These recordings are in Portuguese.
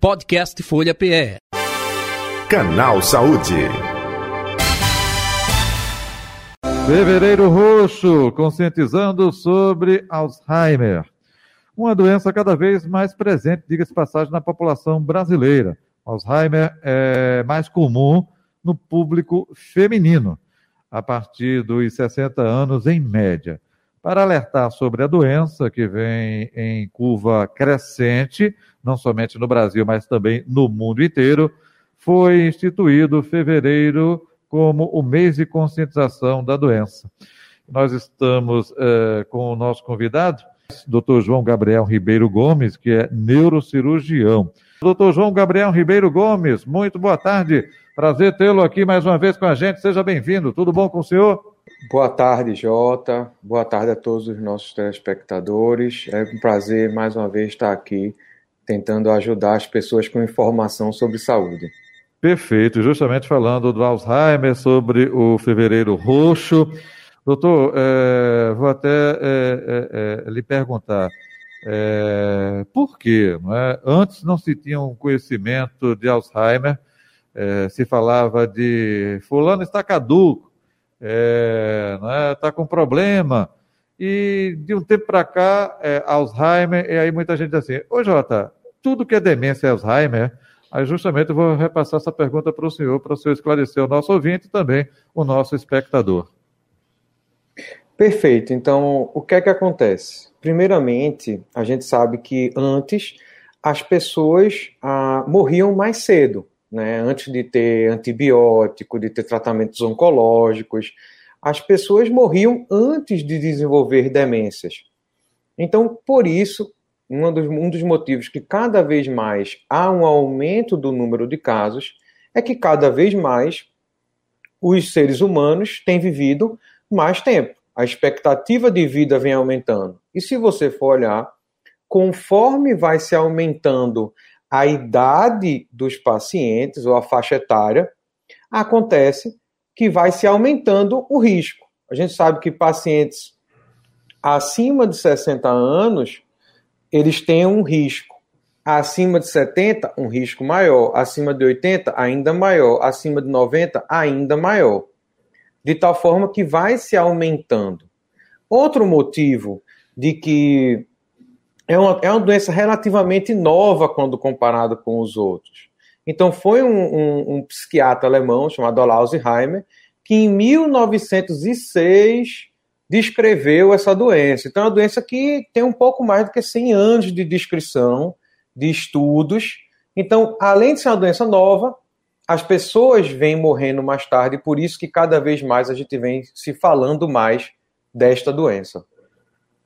Podcast Folha PE. Canal Saúde. Fevereiro Roxo, conscientizando sobre Alzheimer. Uma doença cada vez mais presente, diga-se passagem, na população brasileira. Alzheimer é mais comum no público feminino, a partir dos 60 anos em média. Para alertar sobre a doença, que vem em curva crescente, não somente no Brasil, mas também no mundo inteiro, foi instituído fevereiro como o mês de conscientização da doença. Nós estamos é, com o nosso convidado, Dr. João Gabriel Ribeiro Gomes, que é neurocirurgião. Dr. João Gabriel Ribeiro Gomes, muito boa tarde. Prazer tê-lo aqui mais uma vez com a gente. Seja bem-vindo. Tudo bom com o senhor? Boa tarde, Jota. Boa tarde a todos os nossos telespectadores. É um prazer mais uma vez estar aqui tentando ajudar as pessoas com informação sobre saúde. Perfeito, justamente falando do Alzheimer, sobre o fevereiro roxo. Doutor, é, vou até é, é, lhe perguntar, por quê? Não é? Antes não se tinha um conhecimento de Alzheimer, se falava de fulano está caduco, está é, com problema, e de um tempo para cá, Alzheimer, e aí muita gente diz assim, ô Jota, tudo que é demência é Alzheimer, Aí justamente eu vou repassar essa pergunta para o senhor, para o senhor esclarecer o nosso ouvinte e também o nosso espectador. Perfeito. Então, o que é que acontece? Primeiramente, a gente sabe que antes as pessoas ah, morriam mais cedo, né? Antes de ter antibiótico, de ter tratamentos oncológicos, as pessoas morriam antes de desenvolver demências. Então, por isso, um dos, um dos motivos que cada vez mais há um aumento do número de casos é que cada vez mais os seres humanos têm vivido mais tempo. A expectativa de vida vem aumentando. E se você for olhar, conforme vai se aumentando a idade dos pacientes ou a faixa etária, acontece que vai se aumentando o risco. A gente sabe que pacientes acima de 60 anos eles têm um risco. Acima de 70, um risco maior. Acima de 80, ainda maior. Acima de 90, ainda maior. De tal forma que vai se aumentando. Outro motivo de que é uma, é uma doença relativamente nova quando comparado com os outros. Então, foi um, um, um psiquiatra alemão chamado Alzheimer que em 1906 descreveu essa doença. Então, é uma doença que tem um pouco mais do que 100 anos de descrição, de estudos. Então, além de ser uma doença nova, as pessoas vêm morrendo mais tarde, por isso que cada vez mais a gente vem se falando mais desta doença.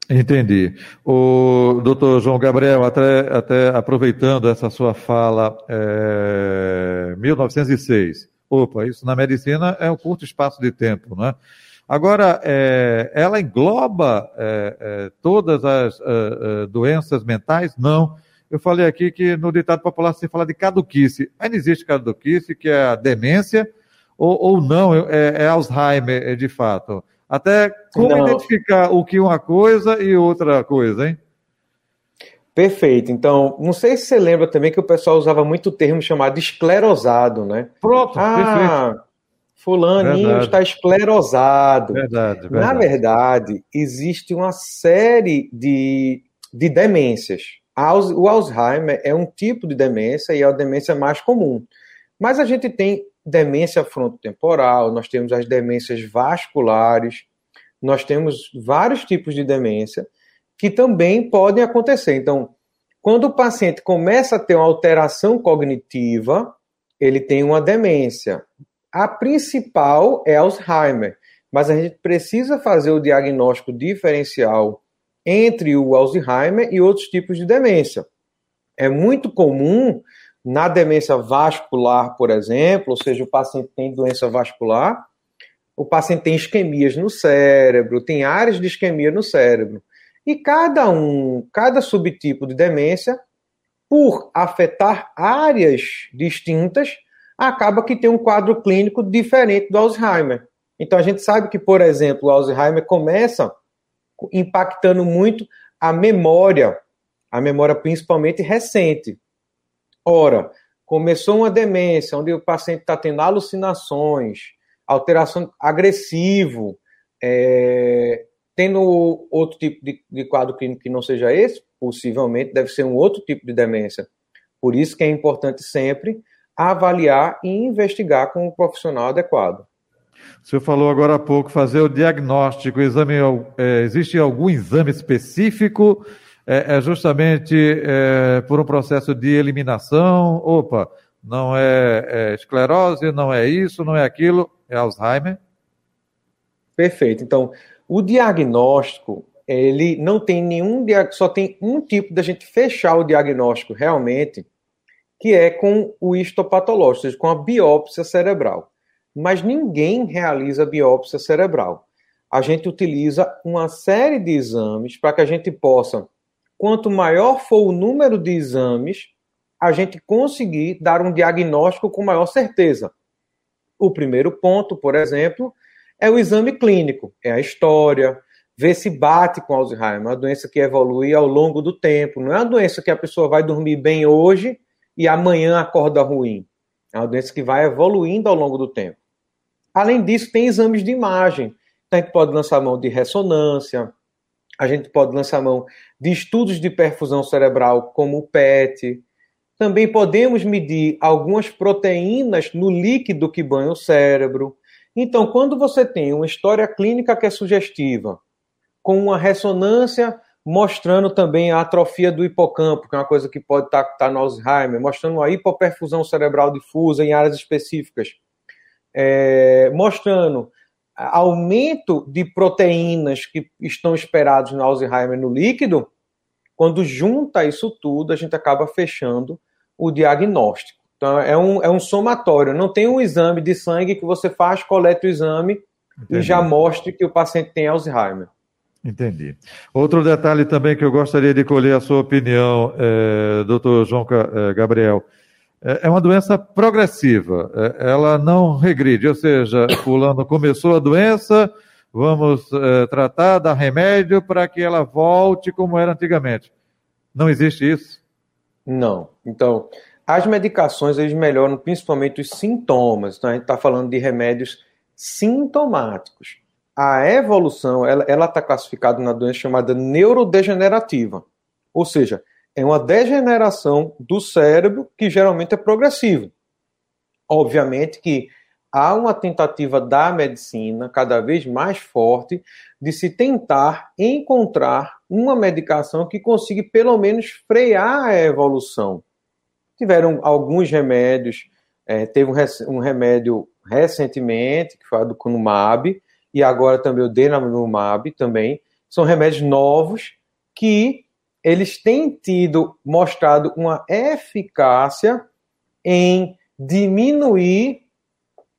Entendi. O doutor João Gabriel, até, até aproveitando essa sua fala, é, 1906. Opa, isso na medicina é um curto espaço de tempo, né? Agora, é, ela engloba é, é, todas as é, é, doenças mentais? Não. Eu falei aqui que no ditado popular se fala de caduquice. Ainda existe caduquice, que é a demência, ou, ou não, é, é Alzheimer de fato. Até como não. identificar o que uma coisa e outra coisa, hein? Perfeito. Então, não sei se você lembra também que o pessoal usava muito o termo chamado esclerosado, né? Pronto, ah, perfeito. Fulaninho verdade. está esclerosado. Verdade, verdade. Na verdade, existe uma série de, de demências. O Alzheimer é um tipo de demência e é a demência mais comum. Mas a gente tem demência frontotemporal, nós temos as demências vasculares, nós temos vários tipos de demência que também podem acontecer. Então, quando o paciente começa a ter uma alteração cognitiva, ele tem uma demência. A principal é Alzheimer, mas a gente precisa fazer o diagnóstico diferencial entre o Alzheimer e outros tipos de demência. É muito comum na demência vascular, por exemplo, ou seja, o paciente tem doença vascular, o paciente tem isquemias no cérebro, tem áreas de isquemia no cérebro. E cada um, cada subtipo de demência, por afetar áreas distintas, acaba que tem um quadro clínico diferente do Alzheimer. Então a gente sabe que, por exemplo, o Alzheimer começa impactando muito a memória, a memória principalmente recente. Ora, começou uma demência, onde o paciente está tendo alucinações, alteração agressivo, é, tendo outro tipo de, de quadro clínico que não seja esse, possivelmente deve ser um outro tipo de demência. Por isso que é importante sempre avaliar e investigar com o um profissional adequado. O senhor falou agora há pouco fazer o diagnóstico, o exame, é, existe algum exame específico? É, é justamente é, por um processo de eliminação? Opa, não é, é esclerose, não é isso, não é aquilo, é Alzheimer? Perfeito. Então, o diagnóstico, ele não tem nenhum, só tem um tipo da gente fechar o diagnóstico realmente, que é com o histopatológico, ou seja, com a biópsia cerebral mas ninguém realiza biópsia cerebral. A gente utiliza uma série de exames para que a gente possa, quanto maior for o número de exames, a gente conseguir dar um diagnóstico com maior certeza. O primeiro ponto, por exemplo, é o exame clínico, é a história, ver se bate com Alzheimer, uma doença que evolui ao longo do tempo, não é uma doença que a pessoa vai dormir bem hoje e amanhã acorda ruim. É uma doença que vai evoluindo ao longo do tempo. Além disso, tem exames de imagem. Então, a gente pode lançar mão de ressonância, a gente pode lançar mão de estudos de perfusão cerebral, como o PET. Também podemos medir algumas proteínas no líquido que banha o cérebro. Então, quando você tem uma história clínica que é sugestiva, com uma ressonância mostrando também a atrofia do hipocampo, que é uma coisa que pode estar tá, tá no Alzheimer, mostrando a hipoperfusão cerebral difusa em áreas específicas, é, mostrando aumento de proteínas que estão esperados no Alzheimer no líquido, quando junta isso tudo, a gente acaba fechando o diagnóstico. Então, é um, é um somatório. Não tem um exame de sangue que você faz, coleta o exame Entendi. e já mostre que o paciente tem Alzheimer. Entendi. Outro detalhe também que eu gostaria de colher a sua opinião, é, doutor João é, Gabriel. É, é uma doença progressiva, é, ela não regride, ou seja, fulano começou a doença, vamos é, tratar, dar remédio para que ela volte como era antigamente. Não existe isso? Não. Então, as medicações eles melhoram principalmente os sintomas. Então, a gente está falando de remédios sintomáticos. A evolução, ela está classificada na doença chamada neurodegenerativa. Ou seja, é uma degeneração do cérebro que geralmente é progressiva. Obviamente que há uma tentativa da medicina cada vez mais forte de se tentar encontrar uma medicação que consiga pelo menos frear a evolução. Tiveram alguns remédios, é, teve um, um, remédio recentemente, que foi a do Cunumab, e agora também o Denamumab também, são remédios novos que eles têm tido mostrado uma eficácia em diminuir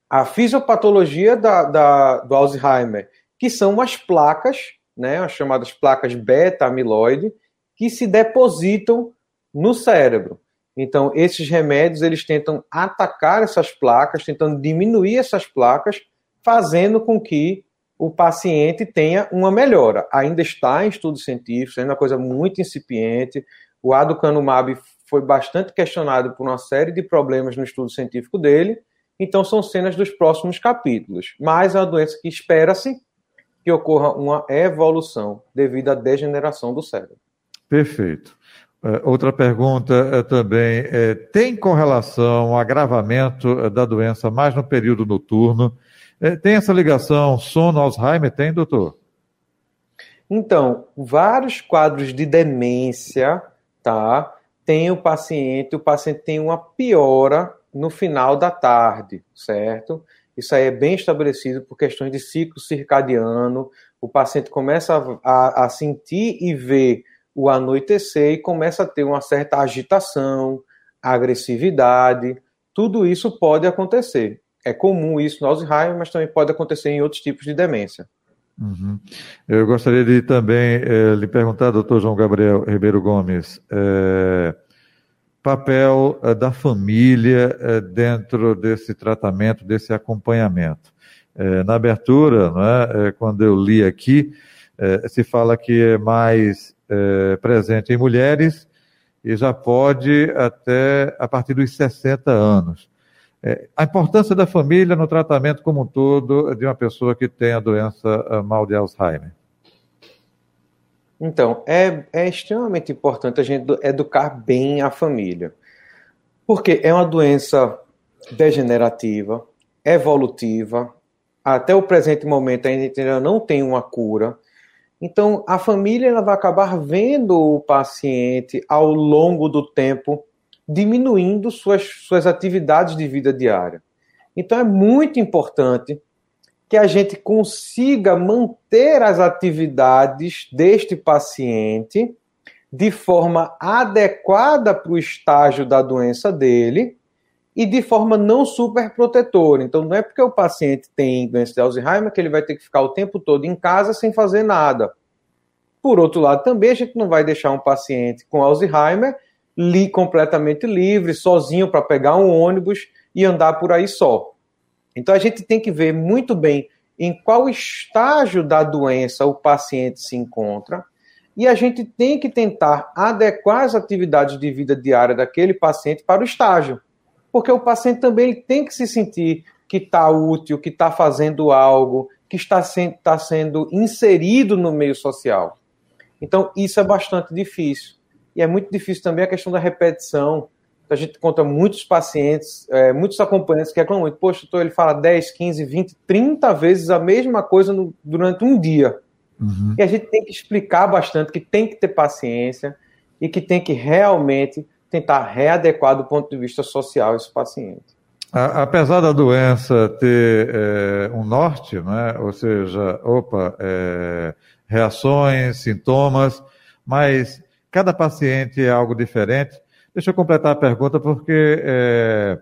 a fisiopatologia da, da, do Alzheimer, que são as placas, né, as chamadas placas beta-amiloide, que se depositam no cérebro. Então, esses remédios eles tentam atacar essas placas, tentando diminuir essas placas, fazendo com que o paciente tenha uma melhora. Ainda está em estudos científicos, ainda é uma coisa muito incipiente. O aducanumab foi bastante questionado por uma série de problemas no estudo científico dele, então são cenas dos próximos capítulos. Mas é uma doença que espera-se que ocorra uma evolução devido à degeneração do cérebro. Perfeito. É, outra pergunta é também: é, tem correlação, um agravamento da doença mais no período noturno? É, tem essa ligação sono-Alzheimer? Tem, doutor? Então, vários quadros de demência, tá? Tem o paciente, o paciente tem uma piora no final da tarde, certo? Isso aí é bem estabelecido por questões de ciclo circadiano. O paciente começa a, a, a sentir e ver o anoitecer e começa a ter uma certa agitação, agressividade. Tudo isso pode acontecer é comum isso no Alzheimer, mas também pode acontecer em outros tipos de demência. Uhum. Eu gostaria de também eh, lhe perguntar, doutor João Gabriel Ribeiro Gomes, eh, papel eh, da família dentro desse tratamento, desse acompanhamento. na abertura, né, quando eu li aqui, se fala que é mais presente em mulheres e já pode até a partir dos 60 anos. É, a importância da família no tratamento como um todo de uma pessoa que tem a doença mal de Alzheimer. Então, é, é extremamente importante a gente educar bem a família. Porque é uma doença degenerativa, evolutiva, até o presente momento ainda não tem uma cura. Então, a família ela vai acabar vendo o paciente ao longo do tempo diminuindo suas, suas atividades de vida diária. Então, é muito importante que a gente consiga manter as atividades deste paciente de forma adequada para o estágio da doença dele e de forma não superprotetora. Então, não é porque o paciente tem doença de Alzheimer que ele vai ter que ficar o tempo todo em casa sem fazer nada. Por outro lado, também a gente não vai deixar um paciente com Alzheimer li, completamente livre, sozinho para pegar um ônibus e andar por aí só. Então a gente tem que ver muito bem em qual estágio da doença o paciente se encontra e a gente tem que tentar adequar as atividades de vida diária daquele paciente para o estágio, porque o paciente também tem que se sentir que está útil, que está fazendo algo, que está, está sendo inserido no meio social. Então isso é bastante difícil e é muito difícil também a questão da repetição a gente conta muitos pacientes, é, muitos acompanhantes que reclamam muito. Poxa, doutor, ele fala 10, 15, 20, 30 vezes a mesma coisa no, durante um dia. Uhum. E a gente tem que explicar bastante que tem que ter paciência e que tem que realmente tentar readequar do ponto de vista social esse paciente. apesar da doença ter é, um norte, né? ou seja, opa, é, reações, sintomas, mas cada paciente é algo diferente. Deixa eu completar a pergunta, porque é,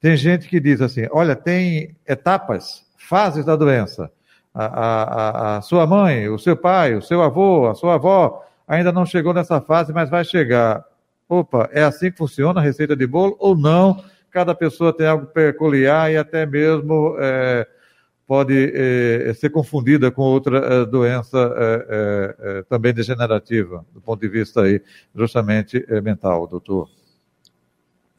tem gente que diz assim: olha, tem etapas, fases da doença. A, a, a, sua mãe, o seu pai, o seu avô, a sua avó ainda não chegou nessa fase, mas vai chegar. Opa, é assim que funciona a receita de bolo ou não? Cada pessoa tem algo peculiar e até mesmo é, pode é, ser confundida com outra é, doença é, é, também degenerativa, do ponto de vista aí, justamente mental, doutor.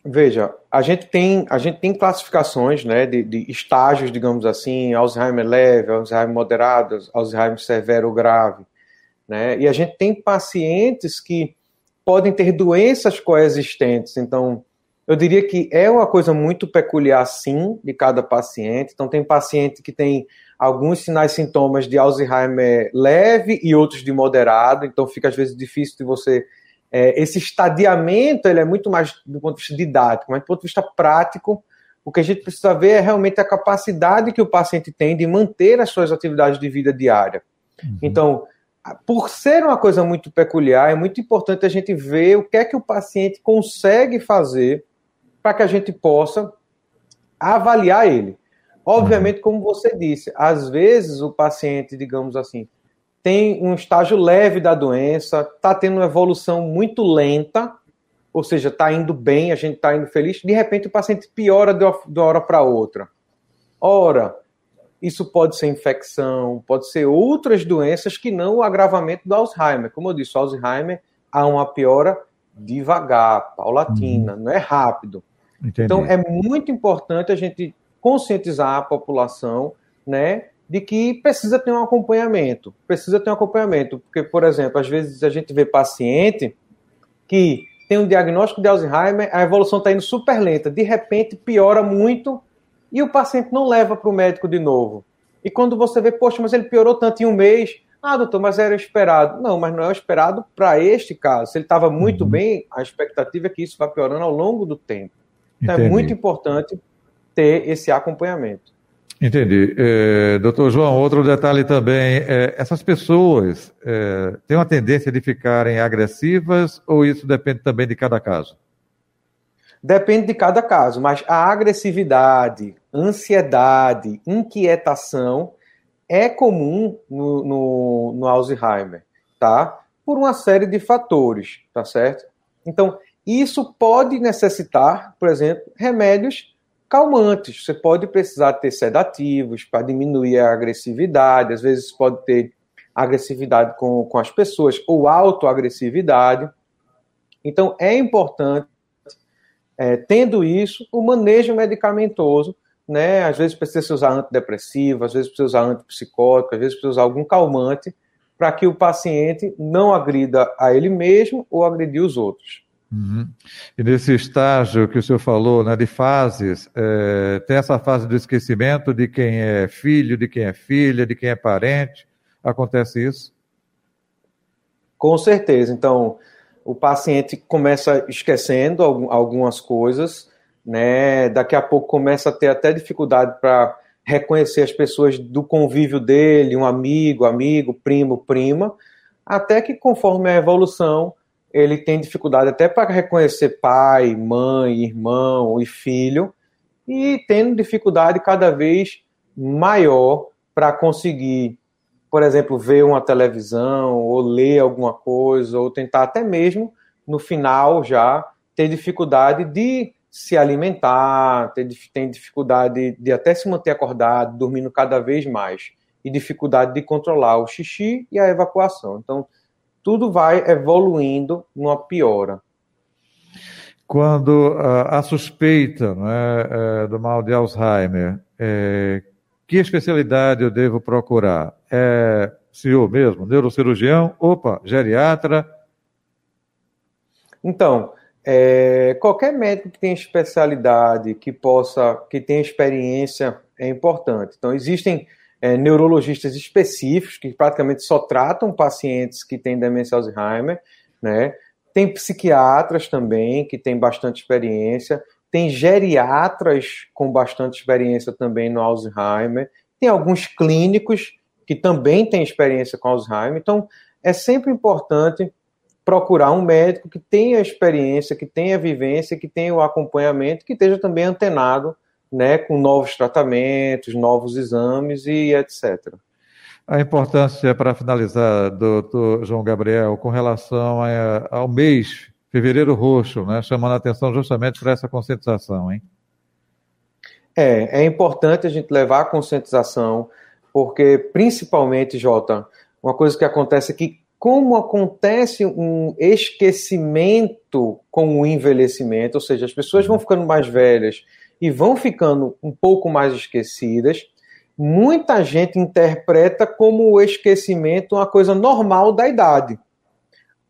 Veja, a gente tem, a gente tem classificações né, de, de estágios, digamos assim, Alzheimer leve, Alzheimer moderado, Alzheimer severo grave. Né? E a gente tem pacientes que podem ter doenças coexistentes. Então, eu diria que é uma coisa muito peculiar, sim, de cada paciente. Então, tem paciente que tem alguns sinais sintomas de Alzheimer leve e outros de moderado, então fica às vezes difícil de você. É, esse estadiamento ele é muito mais do ponto de vista didático, mas do ponto de vista prático, o que a gente precisa ver é realmente a capacidade que o paciente tem de manter as suas atividades de vida diária. Uhum. Então, por ser uma coisa muito peculiar, é muito importante a gente ver o que é que o paciente consegue fazer para que a gente possa avaliar ele. Obviamente, como você disse, às vezes o paciente, digamos assim, tem um estágio leve da doença, está tendo uma evolução muito lenta, ou seja, está indo bem, a gente está indo feliz, de repente o paciente piora de uma hora para outra. Ora, isso pode ser infecção, pode ser outras doenças que não o agravamento do Alzheimer. Como eu disse, o Alzheimer há uma piora devagar, paulatina, uhum. não é rápido. Entendi. Então, é muito importante a gente conscientizar a população, né, de que precisa ter um acompanhamento. Precisa ter um acompanhamento, porque, por exemplo, às vezes a gente vê paciente que tem um diagnóstico de Alzheimer, a evolução está indo super lenta, de repente piora muito e o paciente não leva para o médico de novo. E quando você vê, poxa, mas ele piorou tanto em um mês, ah, doutor, mas era esperado. Não, mas não é esperado para este caso. Se ele estava muito uhum. bem, a expectativa é que isso vá piorando ao longo do tempo. Então Entendi. é muito importante ter esse acompanhamento. Entendi. É, doutor João, outro detalhe também, é, essas pessoas é, têm uma tendência de ficarem agressivas ou isso depende também de cada caso? Depende de cada caso, mas a agressividade, ansiedade, inquietação é comum no, no, no Alzheimer, tá? Por uma série de fatores, tá certo? Então, isso pode necessitar, por exemplo, remédios calmantes. Você pode precisar ter sedativos para diminuir a agressividade, às vezes pode ter agressividade com, com as pessoas ou autoagressividade. Então, é importante, é, tendo isso, o manejo medicamentoso, né? Às vezes precisa usar antidepressivo, às vezes precisa usar antipsicótico, às vezes precisa usar algum calmante, para que o paciente não agrida a ele mesmo ou agredir os outros. Uhum. E nesse estágio que o senhor falou, né, de fases, é, tem essa fase do esquecimento de quem é filho, de quem é filha, de quem é parente. Acontece isso? Com certeza. Então, o paciente começa esquecendo algumas coisas, né? Daqui a pouco começa a ter até dificuldade para reconhecer as pessoas do convívio dele, um amigo, amigo, primo, prima, até que conforme a evolução ele tem dificuldade até para reconhecer pai, mãe, irmão e filho, e tendo dificuldade cada vez maior para conseguir, por exemplo, ver uma televisão, ou ler alguma coisa, ou tentar até mesmo, no final já, ter dificuldade de se alimentar, tem dificuldade de até se manter acordado, dormindo cada vez mais, e dificuldade de controlar o xixi e a evacuação. Então, tudo vai evoluindo numa piora. Quando uh, a suspeita né, uh, do mal de Alzheimer, uh, que especialidade eu devo procurar? É senhor mesmo, neurocirurgião, opa, geriatra? Então, é, qualquer médico que tenha especialidade, que possa, que tenha experiência, é importante. Então, existem é, neurologistas específicos que praticamente só tratam pacientes que têm demência Alzheimer, né? Tem psiquiatras também que têm bastante experiência, tem geriatras com bastante experiência também no Alzheimer, tem alguns clínicos que também têm experiência com Alzheimer. Então, é sempre importante procurar um médico que tenha experiência, que tenha vivência, que tenha o acompanhamento, que esteja também antenado né, com novos tratamentos, novos exames e etc. A importância, para finalizar, doutor João Gabriel, com relação a, ao mês Fevereiro Roxo, né, chamando a atenção justamente para essa conscientização, hein? É, é importante a gente levar a conscientização, porque principalmente, Jota, uma coisa que acontece é que como acontece um esquecimento com o envelhecimento, ou seja, as pessoas vão ficando mais velhas e vão ficando um pouco mais esquecidas. Muita gente interpreta como o esquecimento uma coisa normal da idade.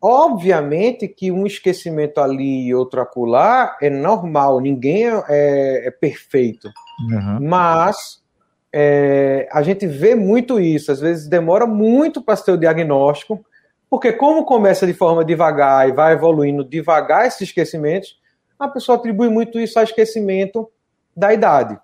Obviamente que um esquecimento ali e outro acolá é normal, ninguém é, é, é perfeito. Uhum. Mas é, a gente vê muito isso, às vezes demora muito para ter o diagnóstico, porque como começa de forma devagar e vai evoluindo devagar esses esquecimentos, a pessoa atribui muito isso ao esquecimento da idade.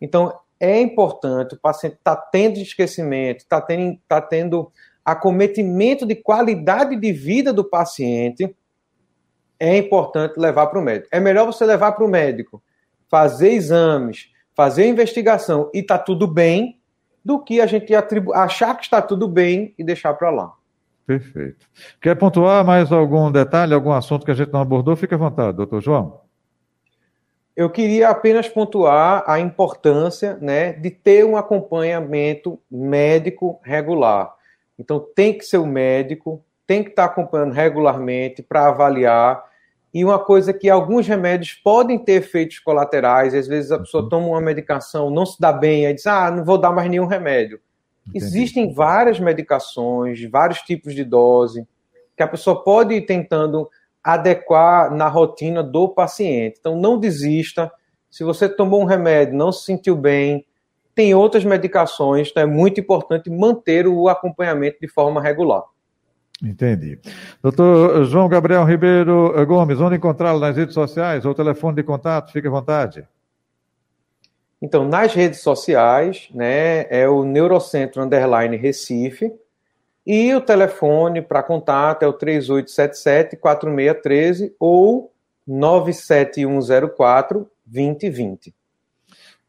Então, é importante, o paciente está tendo esquecimento, está tendo, tá tendo acometimento de qualidade de vida do paciente, é importante levar para o médico. É melhor você levar para o médico, fazer exames, fazer investigação e está tudo bem, do que a gente achar que está tudo bem e deixar para lá. Perfeito. Quer pontuar mais algum detalhe, algum assunto que a gente não abordou? Fique à vontade, doutor João. Eu queria apenas pontuar a importância né, de ter um acompanhamento médico regular. Então, tem que ser o médico, tem que estar acompanhando regularmente para avaliar. E uma coisa que alguns remédios podem ter efeitos colaterais, às vezes a pessoa uhum. toma uma medicação, não se dá bem, aí diz, ah, não vou dar mais nenhum remédio. Entendi. Existem várias medicações, vários tipos de dose, que a pessoa pode ir tentando adequar na rotina do paciente. Então, não desista. Se você tomou um remédio, não se sentiu bem, tem outras medicações, então é muito importante manter o acompanhamento de forma regular. Entendi. Doutor João Gabriel Ribeiro Gomes, onde encontrá-lo nas redes sociais ou telefone de contato? Fique à vontade. Então, nas redes sociais, né, é o Neurocentro Underline Recife, e o telefone para contato é o 3877-4613 ou 97104-2020.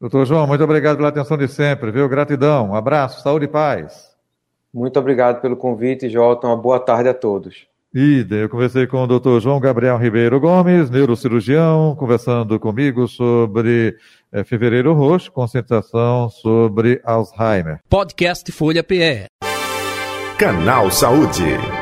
Doutor João, muito obrigado pela atenção de sempre, viu? Gratidão, um abraço, saúde e paz. Muito obrigado pelo convite, Jota. Uma boa tarde a todos. E eu conversei com o doutor João Gabriel Ribeiro Gomes, neurocirurgião, conversando comigo sobre é, Fevereiro Roxo, concentração sobre Alzheimer. Podcast Folha PE. Canal Saúde.